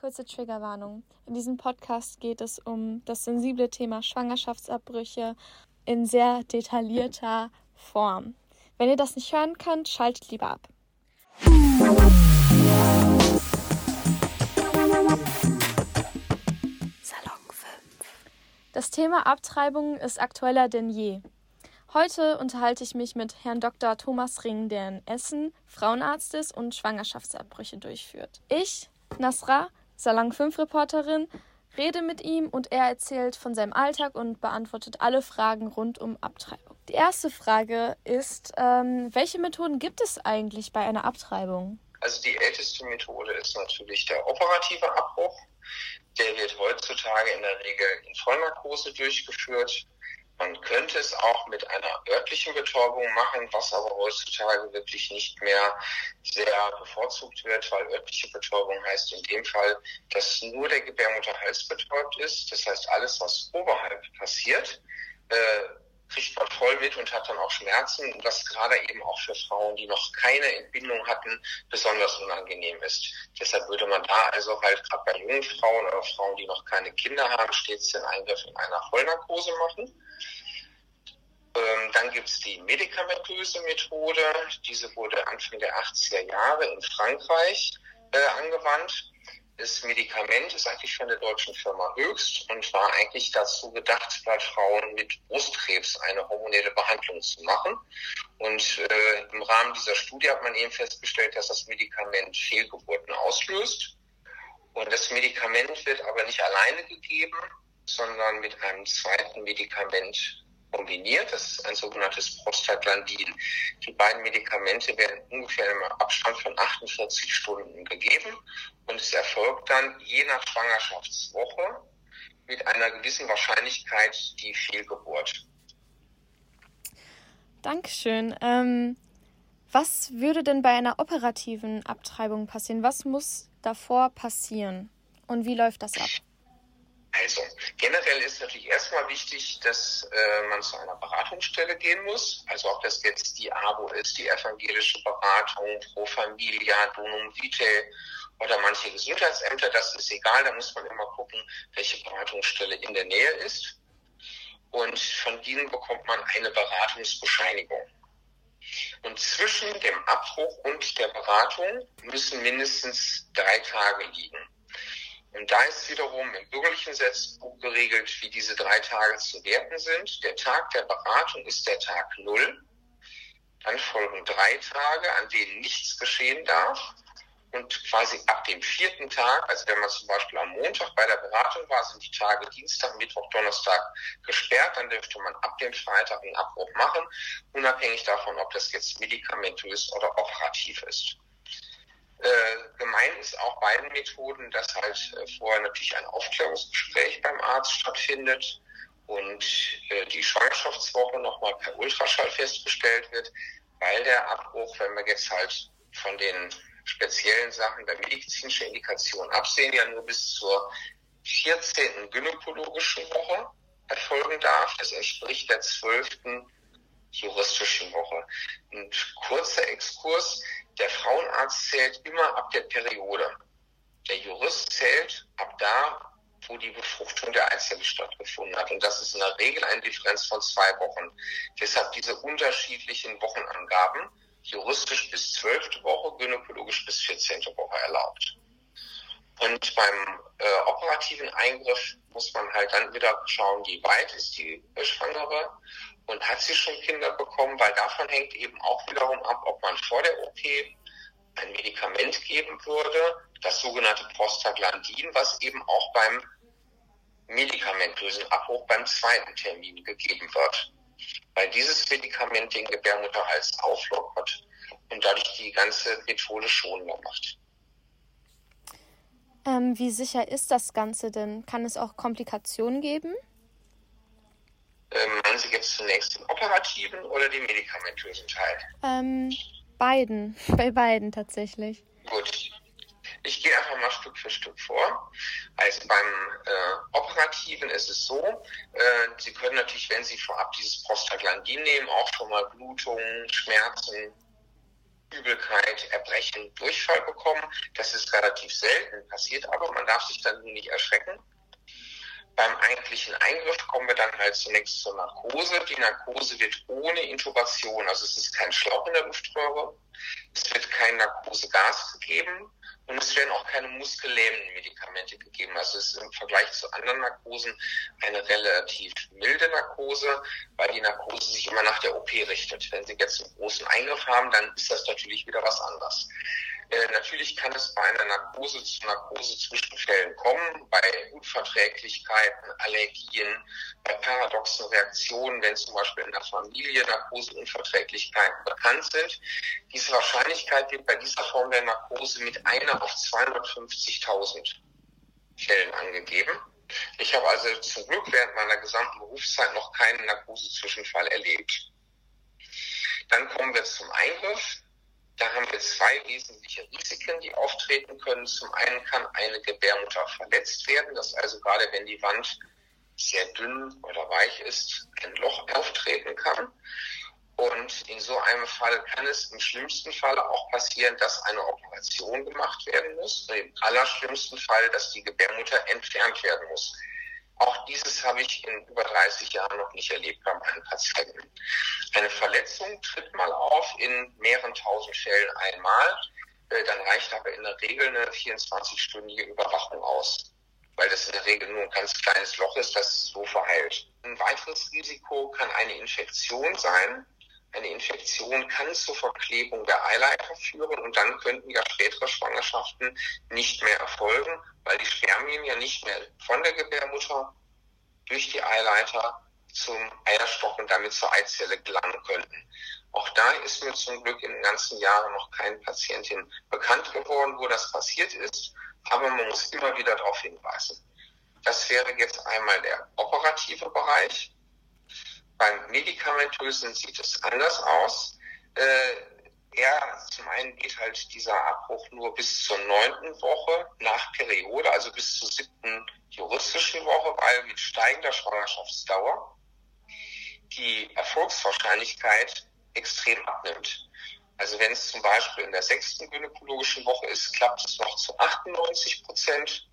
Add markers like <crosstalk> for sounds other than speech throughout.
Kurze Triggerwarnung. In diesem Podcast geht es um das sensible Thema Schwangerschaftsabbrüche in sehr detaillierter Form. Wenn ihr das nicht hören könnt, schaltet lieber ab. Salon 5. Das Thema Abtreibung ist aktueller denn je. Heute unterhalte ich mich mit Herrn Dr. Thomas Ring, der in Essen Frauenarzt ist und Schwangerschaftsabbrüche durchführt. Ich, Nasra, Salon 5 Reporterin, rede mit ihm und er erzählt von seinem Alltag und beantwortet alle Fragen rund um Abtreibung. Die erste Frage ist, ähm, welche Methoden gibt es eigentlich bei einer Abtreibung? Also die älteste Methode ist natürlich der operative Abbruch. Der wird heutzutage in der Regel in Vollnarkose durchgeführt. Man könnte es auch mit einer örtlichen Betäubung machen, was aber heutzutage wirklich nicht mehr sehr bevorzugt wird, weil örtliche Betäubung heißt in dem Fall, dass nur der Gebärmutterhals betäubt ist. Das heißt, alles, was oberhalb passiert, äh, kriegt man voll mit und hat dann auch Schmerzen, was gerade eben auch für Frauen, die noch keine Entbindung hatten, besonders unangenehm ist. Deshalb würde man da also halt gerade bei jungen Frauen oder Frauen, die noch keine Kinder haben, stets den Eingriff in einer Vollnarkose machen. Ähm, dann gibt es die medikamentöse Methode. Diese wurde Anfang der 80er Jahre in Frankreich äh, angewandt. Das Medikament ist eigentlich von der deutschen Firma Höchst und war eigentlich dazu gedacht, bei Frauen mit Brustkrebs eine hormonelle Behandlung zu machen. Und äh, im Rahmen dieser Studie hat man eben festgestellt, dass das Medikament Fehlgeburten auslöst. Und das Medikament wird aber nicht alleine gegeben, sondern mit einem zweiten Medikament kombiniert. Das ist ein sogenanntes Prostaglandin. Die beiden Medikamente werden ungefähr im Abstand von 48 Stunden gegeben und es erfolgt dann je nach Schwangerschaftswoche mit einer gewissen Wahrscheinlichkeit die Fehlgeburt. Dankeschön. Ähm, was würde denn bei einer operativen Abtreibung passieren? Was muss davor passieren? Und wie läuft das ab? Also, generell ist natürlich erstmal wichtig, dass äh, man zu einer Beratungsstelle gehen muss. Also ob das jetzt die ABO ist, die evangelische Beratung, Pro Familia, Donum Vitae oder manche Gesundheitsämter, das ist egal, da muss man immer gucken, welche Beratungsstelle in der Nähe ist. Und von diesen bekommt man eine Beratungsbescheinigung. Und zwischen dem Abbruch und der Beratung müssen mindestens drei Tage liegen. Und da ist wiederum im bürgerlichen Gesetzbuch geregelt, wie diese drei Tage zu werten sind. Der Tag der Beratung ist der Tag Null. Dann folgen drei Tage, an denen nichts geschehen darf. Und quasi ab dem vierten Tag, also wenn man zum Beispiel am Montag bei der Beratung war, sind die Tage Dienstag, Mittwoch, Donnerstag gesperrt. Dann dürfte man ab dem Freitag einen Abbruch machen, unabhängig davon, ob das jetzt medikamentös oder operativ ist. Äh, gemein ist auch beiden Methoden, dass halt äh, vorher natürlich ein Aufklärungsgespräch beim Arzt stattfindet und äh, die Schwangerschaftswoche nochmal per Ultraschall festgestellt wird, weil der Abbruch, wenn wir jetzt halt von den speziellen Sachen der medizinischen Indikation absehen, ja nur bis zur 14. gynäkologischen Woche erfolgen darf. Das entspricht der 12. juristischen Woche. Ein kurzer Exkurs. Der Frauenarzt zählt immer ab der Periode. Der Jurist zählt ab da, wo die Befruchtung der Eizelle stattgefunden hat. Und das ist in der Regel eine Differenz von zwei Wochen. Deshalb diese unterschiedlichen Wochenangaben. Juristisch bis zwölfte Woche, gynäkologisch bis vierzehnte Woche erlaubt. Und beim äh, operativen Eingriff muss man halt dann wieder schauen, wie weit ist die Schwangere und hat sie schon Kinder bekommen, weil davon hängt eben auch wiederum ab, ob man vor der OP ein Medikament geben würde, das sogenannte Prostaglandin, was eben auch beim medikamentösen Abbruch beim zweiten Termin gegeben wird. Weil dieses Medikament den Gebärmutterhals auflockert und dadurch die ganze Methode schonender macht. Ähm, wie sicher ist das Ganze denn? Kann es auch Komplikationen geben? Ähm, meinen Sie jetzt zunächst den operativen oder den medikamentösen Teil? Ähm, beiden. <laughs> Bei beiden tatsächlich. Gut. Ich gehe einfach mal Stück für Stück vor. Also beim äh, Operativen ist es so, äh, Sie können natürlich, wenn Sie vorab dieses Prostaglandin nehmen, auch schon mal Blutungen, Schmerzen Übelkeit, Erbrechen, Durchfall bekommen. Das ist relativ selten, passiert aber, man darf sich dann nicht erschrecken. Beim eigentlichen Eingriff kommen wir dann halt zunächst zur Narkose. Die Narkose wird ohne Intubation, also es ist kein Schlauch in der Luftröhre, es wird kein Narkosegas gegeben und es werden auch keine muskellähmenden Medikamente gegeben. Also es ist im Vergleich zu anderen Narkosen eine relativ milde Narkose, weil die Narkose sich immer nach der OP richtet. Wenn Sie jetzt einen großen Eingriff haben, dann ist das natürlich wieder was anderes. Äh, natürlich kann es bei einer Narkose zu Narkose-Zwischenfällen kommen, bei Unverträglichkeiten, Allergien, bei paradoxen Reaktionen, wenn zum Beispiel in der Familie Narkoseunverträglichkeiten bekannt sind. Diese Wahrscheinlichkeit wird bei dieser Form der Narkose mit einer auf 250.000 Fällen angegeben. Ich habe also zum Glück während meiner gesamten Berufszeit noch keinen Narkose-Zwischenfall erlebt. Dann kommen wir zum Eingriff. Da haben wir zwei wesentliche Risiken, die auftreten können. Zum einen kann eine Gebärmutter verletzt werden, dass also gerade wenn die Wand sehr dünn oder weich ist, ein Loch auftreten kann. Und in so einem Fall kann es im schlimmsten Fall auch passieren, dass eine Operation gemacht werden muss. Im allerschlimmsten Fall, dass die Gebärmutter entfernt werden muss. Auch dieses habe ich in über 30 Jahren noch nicht erlebt bei meinen Patienten. Eine Verletzung tritt mal auf in mehreren tausend Fällen einmal. Äh, dann reicht aber in der Regel eine 24-stündige Überwachung aus, weil das in der Regel nur ein ganz kleines Loch ist, das so verheilt. Ein weiteres Risiko kann eine Infektion sein. Eine Infektion kann zur Verklebung der Eileiter führen und dann könnten ja spätere Schwangerschaften nicht mehr erfolgen, weil die Spermien ja nicht mehr von der Gebärmutter durch die Eileiter zum Eierstock und damit zur Eizelle gelangen könnten. Auch da ist mir zum Glück in den ganzen Jahren noch keine Patientin bekannt geworden, wo das passiert ist, aber man muss immer wieder darauf hinweisen. Das wäre jetzt einmal der operative Bereich. Beim Medikamentösen sieht es anders aus. Äh, er, zum einen geht halt dieser Abbruch nur bis zur neunten Woche nach Periode, also bis zur siebten juristischen Woche, weil mit steigender Schwangerschaftsdauer die Erfolgswahrscheinlichkeit extrem abnimmt. Also wenn es zum Beispiel in der sechsten gynäkologischen Woche ist, klappt es noch zu 98 Prozent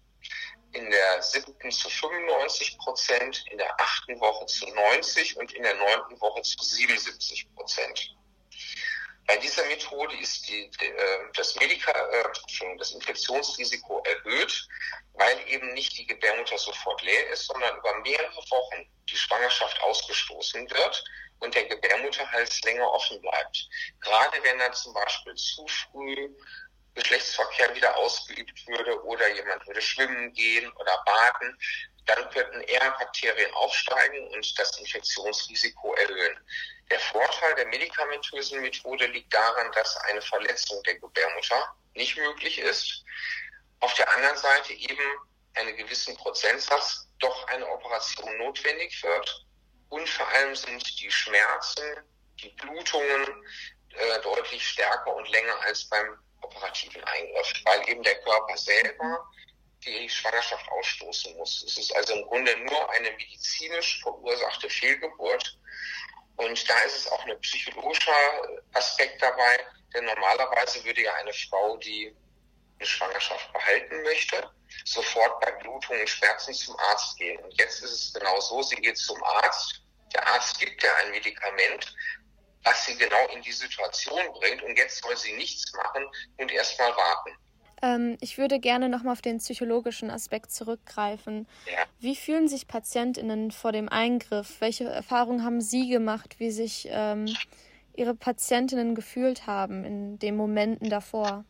in der siebten zu 95 Prozent, in der achten Woche zu 90 und in der neunten Woche zu 77 Prozent. Bei dieser Methode ist die, äh, das, Medika, äh, das Infektionsrisiko erhöht, weil eben nicht die Gebärmutter sofort leer ist, sondern über mehrere Wochen die Schwangerschaft ausgestoßen wird und der Gebärmutterhals länger offen bleibt. Gerade wenn dann zum Beispiel zu früh Geschlechtsverkehr wieder ausgeübt würde oder jemand würde schwimmen gehen oder baden, dann könnten eher Bakterien aufsteigen und das Infektionsrisiko erhöhen. Der Vorteil der medikamentösen Methode liegt daran, dass eine Verletzung der Gebärmutter nicht möglich ist. Auf der anderen Seite eben einen gewissen Prozentsatz doch eine Operation notwendig wird. Und vor allem sind die Schmerzen, die Blutungen äh, deutlich stärker und länger als beim operativen Eingriff, weil eben der Körper selber die Schwangerschaft ausstoßen muss. Es ist also im Grunde nur eine medizinisch verursachte Fehlgeburt. Und da ist es auch ein psychologischer Aspekt dabei, denn normalerweise würde ja eine Frau, die eine Schwangerschaft behalten möchte, sofort bei Blutungen und Schmerzen zum Arzt gehen. Und jetzt ist es genau so, sie geht zum Arzt, der Arzt gibt ihr ein Medikament, was sie genau in die Situation bringt und jetzt soll sie nichts machen und erstmal warten. Ähm, ich würde gerne nochmal auf den psychologischen Aspekt zurückgreifen. Ja. Wie fühlen sich PatientInnen vor dem Eingriff? Welche Erfahrungen haben Sie gemacht, wie sich ähm, Ihre Patientinnen gefühlt haben in den Momenten davor?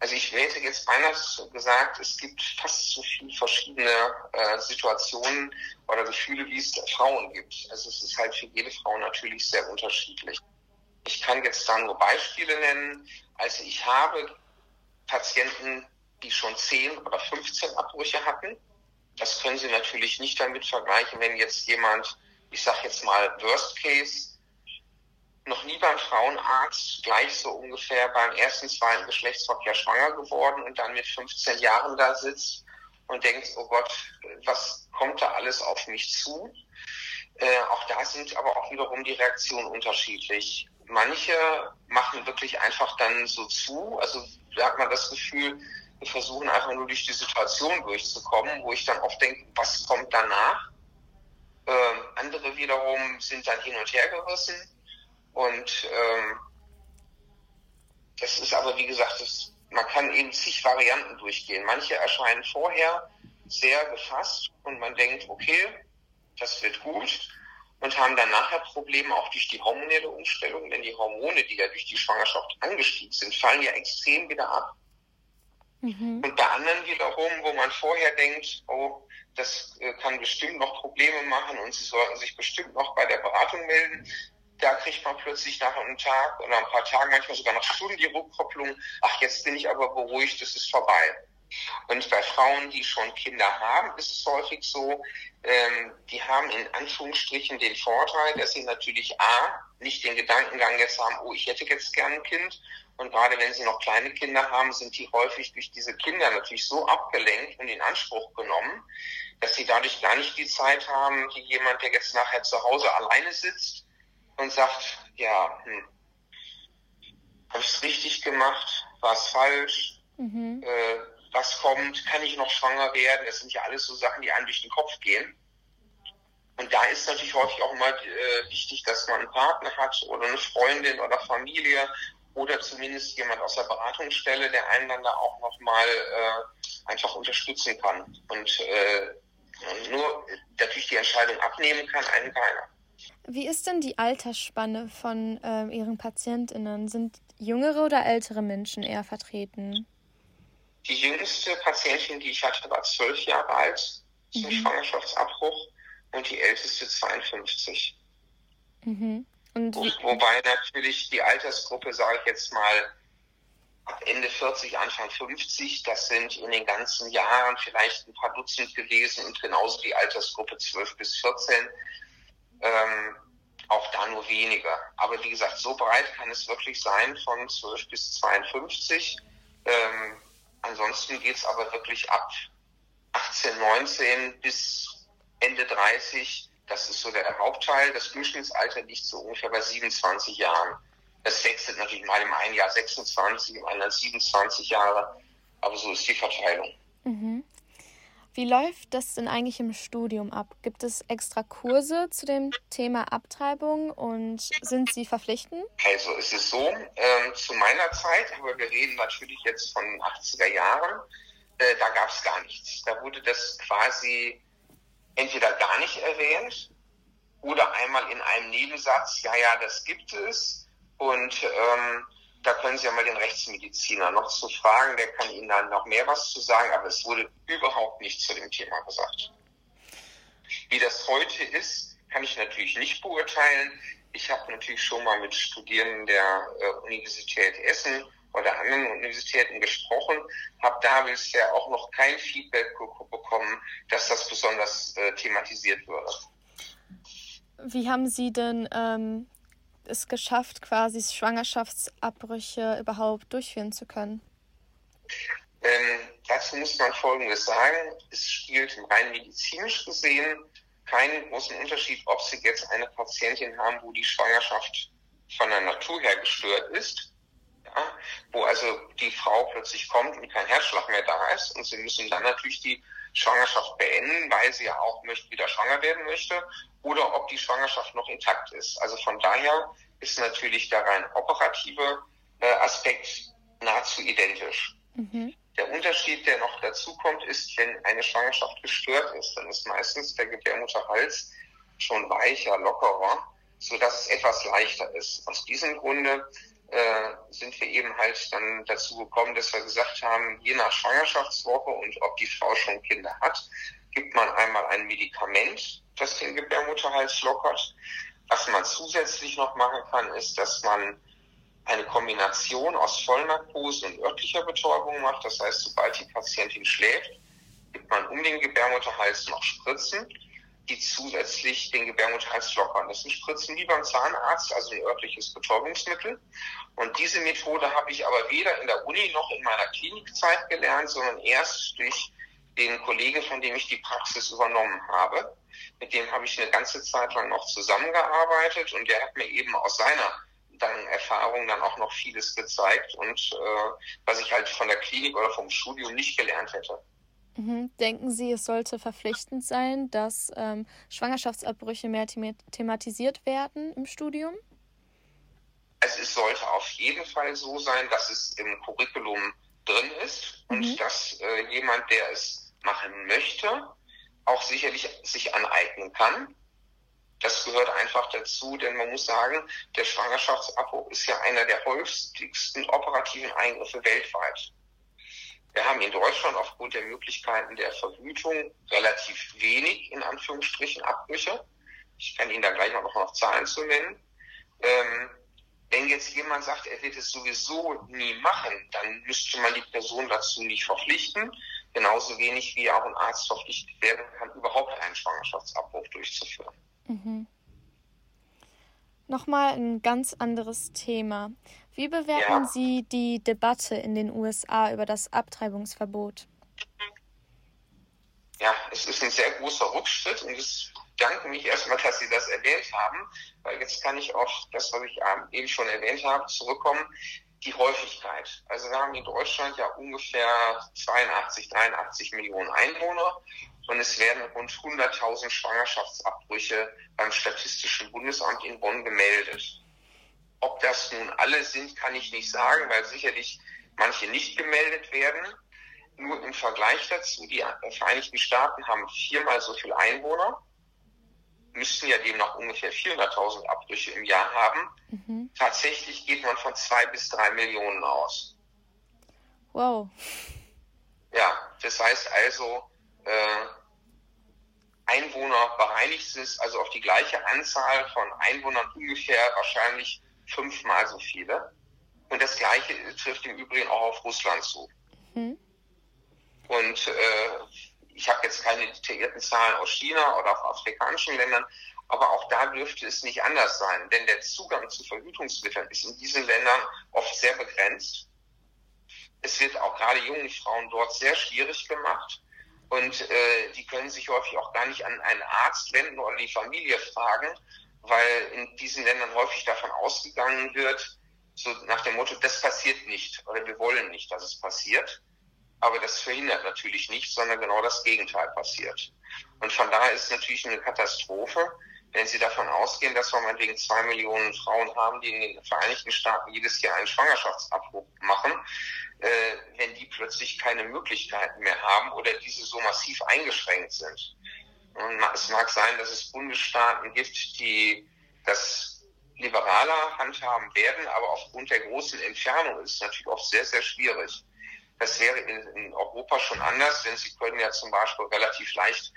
Also ich hätte jetzt beinahe gesagt, es gibt fast so viele verschiedene äh, Situationen oder Gefühle, wie es Frauen gibt. Also es ist halt für jede Frau natürlich sehr unterschiedlich. Ich kann jetzt da nur Beispiele nennen. Also ich habe Patienten, die schon 10 oder 15 Abbrüche hatten. Das können Sie natürlich nicht damit vergleichen, wenn jetzt jemand, ich sage jetzt mal Worst Case, noch nie beim Frauenarzt, gleich so ungefähr beim ersten, zweiten Geschlechtsverkehr schwanger geworden und dann mit 15 Jahren da sitzt und denkt, oh Gott, was kommt da alles auf mich zu? Äh, auch da sind aber auch wiederum die Reaktionen unterschiedlich. Manche machen wirklich einfach dann so zu. Also da hat man das Gefühl, wir versuchen einfach nur durch die Situation durchzukommen, wo ich dann oft denke, was kommt danach? Ähm, andere wiederum sind dann hin und her gerissen. Und ähm, das ist aber, wie gesagt, das, man kann eben zig Varianten durchgehen. Manche erscheinen vorher sehr gefasst und man denkt, okay, das wird gut und haben dann nachher Probleme auch durch die hormonelle Umstellung, denn die Hormone, die ja durch die Schwangerschaft angestiegen sind, fallen ja extrem wieder ab. Mhm. Und bei anderen wiederum, wo man vorher denkt, oh, das äh, kann bestimmt noch Probleme machen und sie sollten sich bestimmt noch bei der Beratung melden, da kriegt man plötzlich nach einem Tag oder ein paar Tagen, manchmal sogar nach Stunden die Rückkopplung, ach, jetzt bin ich aber beruhigt, es ist vorbei. Und bei Frauen, die schon Kinder haben, ist es häufig so, ähm, die haben in Anführungsstrichen den Vorteil, dass sie natürlich A, nicht den Gedankengang jetzt haben, oh, ich hätte jetzt gern ein Kind. Und gerade wenn sie noch kleine Kinder haben, sind die häufig durch diese Kinder natürlich so abgelenkt und in Anspruch genommen, dass sie dadurch gar nicht die Zeit haben, wie jemand, der jetzt nachher zu Hause alleine sitzt und sagt, ja, hm, habe ich es richtig gemacht? War es falsch? Mhm. Äh, was kommt, kann ich noch schwanger werden? Das sind ja alles so Sachen, die einem durch den Kopf gehen. Und da ist natürlich häufig auch immer äh, wichtig, dass man einen Partner hat oder eine Freundin oder Familie oder zumindest jemand aus der Beratungsstelle, der einen dann da auch nochmal äh, einfach unterstützen kann. Und äh, nur natürlich die Entscheidung abnehmen kann einen keiner. Wie ist denn die Altersspanne von äh, Ihren PatientInnen? Sind jüngere oder ältere Menschen eher vertreten? Die jüngste Patientin, die ich hatte, war zwölf Jahre alt zum mhm. Schwangerschaftsabbruch und die älteste 52. Mhm. Und Wo, wobei natürlich die Altersgruppe, sage ich jetzt mal, ab Ende 40, Anfang 50, das sind in den ganzen Jahren vielleicht ein paar Dutzend gewesen und genauso die Altersgruppe 12 bis 14. Ähm, auch da nur weniger. Aber wie gesagt, so breit kann es wirklich sein von 12 bis 52. Ähm, Ansonsten geht es aber wirklich ab 18, 19 bis Ende 30. Das ist so der Hauptteil. Das Durchschnittsalter liegt so ungefähr bei 27 Jahren. Das wechselt natürlich mal im einen Jahr 26, im anderen 27 Jahre. Aber so ist die Verteilung. Mhm. Wie läuft das denn eigentlich im Studium ab? Gibt es extra Kurse zu dem Thema Abtreibung und sind sie verpflichtend? Also es ist so, äh, zu meiner Zeit, aber wir reden natürlich jetzt von 80er Jahren, äh, da gab es gar nichts. Da wurde das quasi entweder gar nicht erwähnt oder einmal in einem Nebensatz, ja, ja, das gibt es. Und ähm, da können Sie ja mal den Rechtsmediziner noch zu fragen, der kann Ihnen dann noch mehr was zu sagen, aber es wurde überhaupt nichts zu dem Thema gesagt. Wie das heute ist, kann ich natürlich nicht beurteilen. Ich habe natürlich schon mal mit Studierenden der äh, Universität Essen oder anderen Universitäten gesprochen, habe da bisher auch noch kein Feedback bekommen, dass das besonders äh, thematisiert würde. Wie haben Sie denn ähm, es geschafft, quasi Schwangerschaftsabbrüche überhaupt durchführen zu können? Ähm, dazu muss man Folgendes sagen. Es spielt rein medizinisch gesehen keinen großen Unterschied, ob Sie jetzt eine Patientin haben, wo die Schwangerschaft von der Natur her gestört ist, ja, wo also die Frau plötzlich kommt und kein Herzschlag mehr da ist und Sie müssen dann natürlich die Schwangerschaft beenden, weil sie ja auch wieder schwanger werden möchte, oder ob die Schwangerschaft noch intakt ist. Also von daher ist natürlich der rein operative äh, Aspekt nahezu identisch. Mhm. Der Unterschied, der noch dazu kommt, ist, wenn eine Schwangerschaft gestört ist, dann ist meistens der Gebärmutterhals schon weicher, lockerer, so dass es etwas leichter ist. Aus diesem Grunde äh, sind wir eben halt dann dazu gekommen, dass wir gesagt haben, je nach Schwangerschaftswoche und ob die Frau schon Kinder hat, gibt man einmal ein Medikament, das den Gebärmutterhals lockert. Was man zusätzlich noch machen kann, ist, dass man eine Kombination aus Vollnarkose und örtlicher Betäubung macht. Das heißt, sobald die Patientin schläft, gibt man um den Gebärmutterhals noch Spritzen die zusätzlich den Gebärmutterhals lockern. Das sind Spritzen wie beim Zahnarzt, also ein örtliches Betäubungsmittel. Und diese Methode habe ich aber weder in der Uni noch in meiner Klinikzeit gelernt, sondern erst durch den Kollegen, von dem ich die Praxis übernommen habe. Mit dem habe ich eine ganze Zeit lang noch zusammengearbeitet und der hat mir eben aus seiner dann Erfahrung dann auch noch vieles gezeigt und äh, was ich halt von der Klinik oder vom Studium nicht gelernt hätte. Mhm. Denken Sie, es sollte verpflichtend sein, dass ähm, Schwangerschaftsabbrüche mehr thematisiert werden im Studium? Also es sollte auf jeden Fall so sein, dass es im Curriculum drin ist und mhm. dass äh, jemand, der es machen möchte, auch sicherlich sich aneignen kann. Das gehört einfach dazu, denn man muss sagen, der Schwangerschaftsabbruch ist ja einer der häufigsten operativen Eingriffe weltweit. Wir haben in Deutschland aufgrund der Möglichkeiten der Verhütung relativ wenig, in Anführungsstrichen, Abbrüche. Ich kann Ihnen da gleich auch noch Zahlen zu nennen. Ähm, wenn jetzt jemand sagt, er wird es sowieso nie machen, dann müsste man die Person dazu nicht verpflichten. Genauso wenig wie auch ein Arzt verpflichtet werden kann, überhaupt einen Schwangerschaftsabbruch durchzuführen. Mhm. Nochmal ein ganz anderes Thema. Wie bewerten ja. Sie die Debatte in den USA über das Abtreibungsverbot? Ja, es ist ein sehr großer Rückschritt und es danke mich erstmal, dass Sie das erwähnt haben, weil jetzt kann ich auf das, was ich eben schon erwähnt habe, zurückkommen. Die Häufigkeit. Also wir haben in Deutschland ja ungefähr 82, 83 Millionen Einwohner und es werden rund 100.000 Schwangerschaftsabbrüche beim Statistischen Bundesamt in Bonn gemeldet. Ob das nun alle sind, kann ich nicht sagen, weil sicherlich manche nicht gemeldet werden. Nur im Vergleich dazu, die Vereinigten Staaten haben viermal so viele Einwohner müssten ja demnach ungefähr 400.000 Abbrüche im Jahr haben. Mhm. Tatsächlich geht man von zwei bis drei Millionen aus. Wow. Ja, das heißt also, äh, Einwohner bereinigt es also auf die gleiche Anzahl von Einwohnern ungefähr wahrscheinlich fünfmal so viele. Und das Gleiche trifft im Übrigen auch auf Russland zu. Mhm. Und äh, ich habe jetzt keine detaillierten Zahlen aus China oder aus afrikanischen Ländern, aber auch da dürfte es nicht anders sein, denn der Zugang zu Verhütungsmitteln ist in diesen Ländern oft sehr begrenzt. Es wird auch gerade jungen Frauen dort sehr schwierig gemacht und äh, die können sich häufig auch gar nicht an einen Arzt wenden oder die Familie fragen, weil in diesen Ländern häufig davon ausgegangen wird, so nach dem Motto, das passiert nicht oder wir wollen nicht, dass es passiert. Aber das verhindert natürlich nichts, sondern genau das Gegenteil passiert. Und von daher ist es natürlich eine Katastrophe, wenn Sie davon ausgehen, dass wir meinetwegen zwei Millionen Frauen haben, die in den Vereinigten Staaten jedes Jahr einen Schwangerschaftsabbruch machen, äh, wenn die plötzlich keine Möglichkeiten mehr haben oder diese so massiv eingeschränkt sind. Und es mag sein, dass es Bundesstaaten gibt, die das liberaler handhaben werden, aber aufgrund der großen Entfernung ist es natürlich oft sehr, sehr schwierig. Das wäre in, Europa schon anders, denn Sie können ja zum Beispiel relativ leicht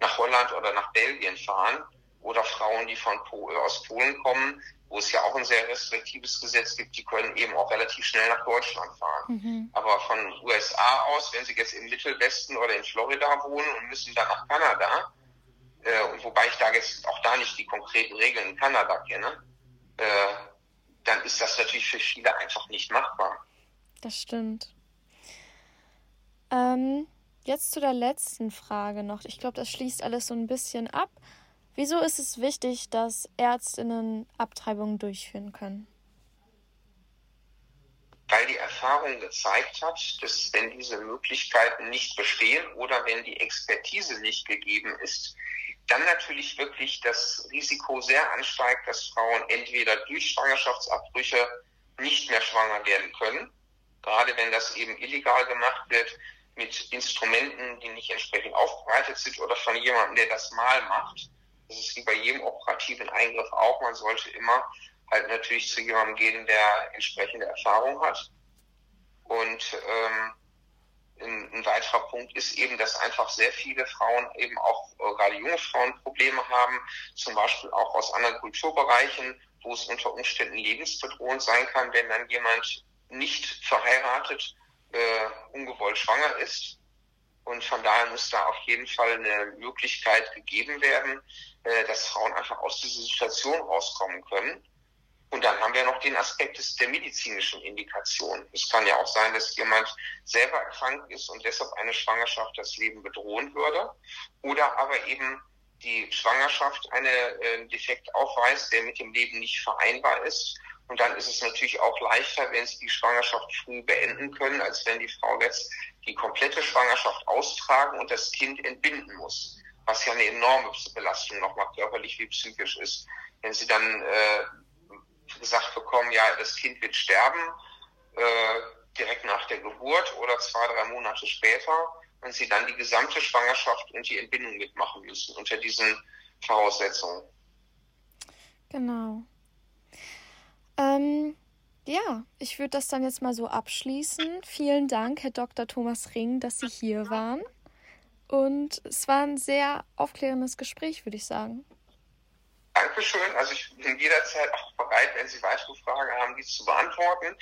nach Holland oder nach Belgien fahren oder Frauen, die von Pol aus Polen kommen, wo es ja auch ein sehr restriktives Gesetz gibt, die können eben auch relativ schnell nach Deutschland fahren. Mhm. Aber von USA aus, wenn sie jetzt im Mittelwesten oder in Florida wohnen und müssen dann nach Kanada, äh, und wobei ich da jetzt auch da nicht die konkreten Regeln in Kanada kenne, äh, dann ist das natürlich für viele einfach nicht machbar. Das stimmt. Ähm, jetzt zu der letzten Frage noch. Ich glaube, das schließt alles so ein bisschen ab. Wieso ist es wichtig, dass Ärztinnen Abtreibungen durchführen können? Weil die Erfahrung gezeigt hat, dass wenn diese Möglichkeiten nicht bestehen oder wenn die Expertise nicht gegeben ist, dann natürlich wirklich das Risiko sehr ansteigt, dass Frauen entweder durch Schwangerschaftsabbrüche nicht mehr schwanger werden können, gerade wenn das eben illegal gemacht wird, mit Instrumenten, die nicht entsprechend aufbereitet sind oder von jemandem, der das mal macht. Das ist wie bei jedem operativen Eingriff auch. Man sollte immer halt natürlich zu jemandem gehen, der entsprechende Erfahrung hat. Und ähm, ein, ein weiterer Punkt ist eben, dass einfach sehr viele Frauen eben auch, äh, gerade junge Frauen, Probleme haben, zum Beispiel auch aus anderen Kulturbereichen, wo es unter Umständen lebensbedrohend sein kann, wenn dann jemand nicht verheiratet äh, ungewollt schwanger ist. Und von daher muss da auf jeden Fall eine Möglichkeit gegeben werden, äh, dass Frauen einfach aus dieser Situation rauskommen können. Und dann haben wir noch den Aspekt des, der medizinischen Indikation. Es kann ja auch sein, dass jemand selber erkrankt ist und deshalb eine Schwangerschaft das Leben bedrohen würde. Oder aber eben die Schwangerschaft einen äh, Defekt aufweist, der mit dem Leben nicht vereinbar ist Und dann ist es natürlich auch leichter, wenn sie die Schwangerschaft früh beenden können, als wenn die Frau jetzt die komplette Schwangerschaft austragen und das Kind entbinden muss. Was ja eine enorme Belastung nochmal körperlich wie psychisch ist. Wenn sie dann äh, gesagt bekommen, ja, das Kind wird sterben, äh, direkt nach der Geburt oder zwei, drei Monate später, und sie dann die gesamte Schwangerschaft und die Entbindung mitmachen müssen unter diesen Voraussetzungen. Genau. Ähm, ja, ich würde das dann jetzt mal so abschließen. Vielen Dank, Herr Dr. Thomas Ring, dass Sie hier waren. Und es war ein sehr aufklärendes Gespräch, würde ich sagen. Dankeschön. Also ich bin jederzeit auch bereit, wenn Sie weitere Fragen haben, dies zu beantworten.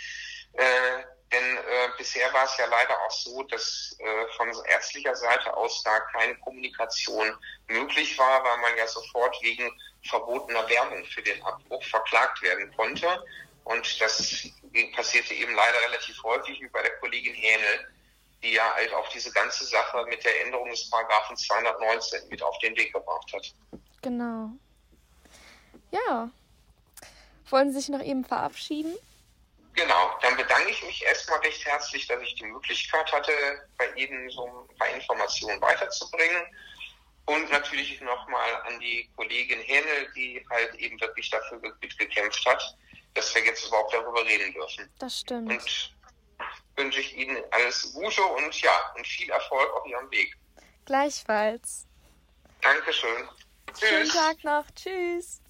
Äh, denn äh, bisher war es ja leider auch so, dass äh, von ärztlicher Seite aus da keine Kommunikation möglich war, weil man ja sofort wegen verbotener Werbung für den Abbruch verklagt werden konnte. Und das passierte eben leider relativ häufig wie bei der Kollegin Hähnel, die ja halt auch diese ganze Sache mit der Änderung des Paragraphen 219 mit auf den Weg gebracht hat. Genau. Ja. Wollen Sie sich noch eben verabschieden? Genau, dann bedanke ich mich erstmal recht herzlich, dass ich die Möglichkeit hatte, bei Ihnen so ein paar Informationen weiterzubringen. Und natürlich nochmal an die Kollegin Hähnel, die halt eben wirklich dafür mitgekämpft hat, dass wir jetzt überhaupt darüber reden dürfen. Das stimmt. Und wünsche ich Ihnen alles Gute und ja, und viel Erfolg auf Ihrem Weg. Gleichfalls. Dankeschön. Tschüss. Schönen Tag noch. Tschüss.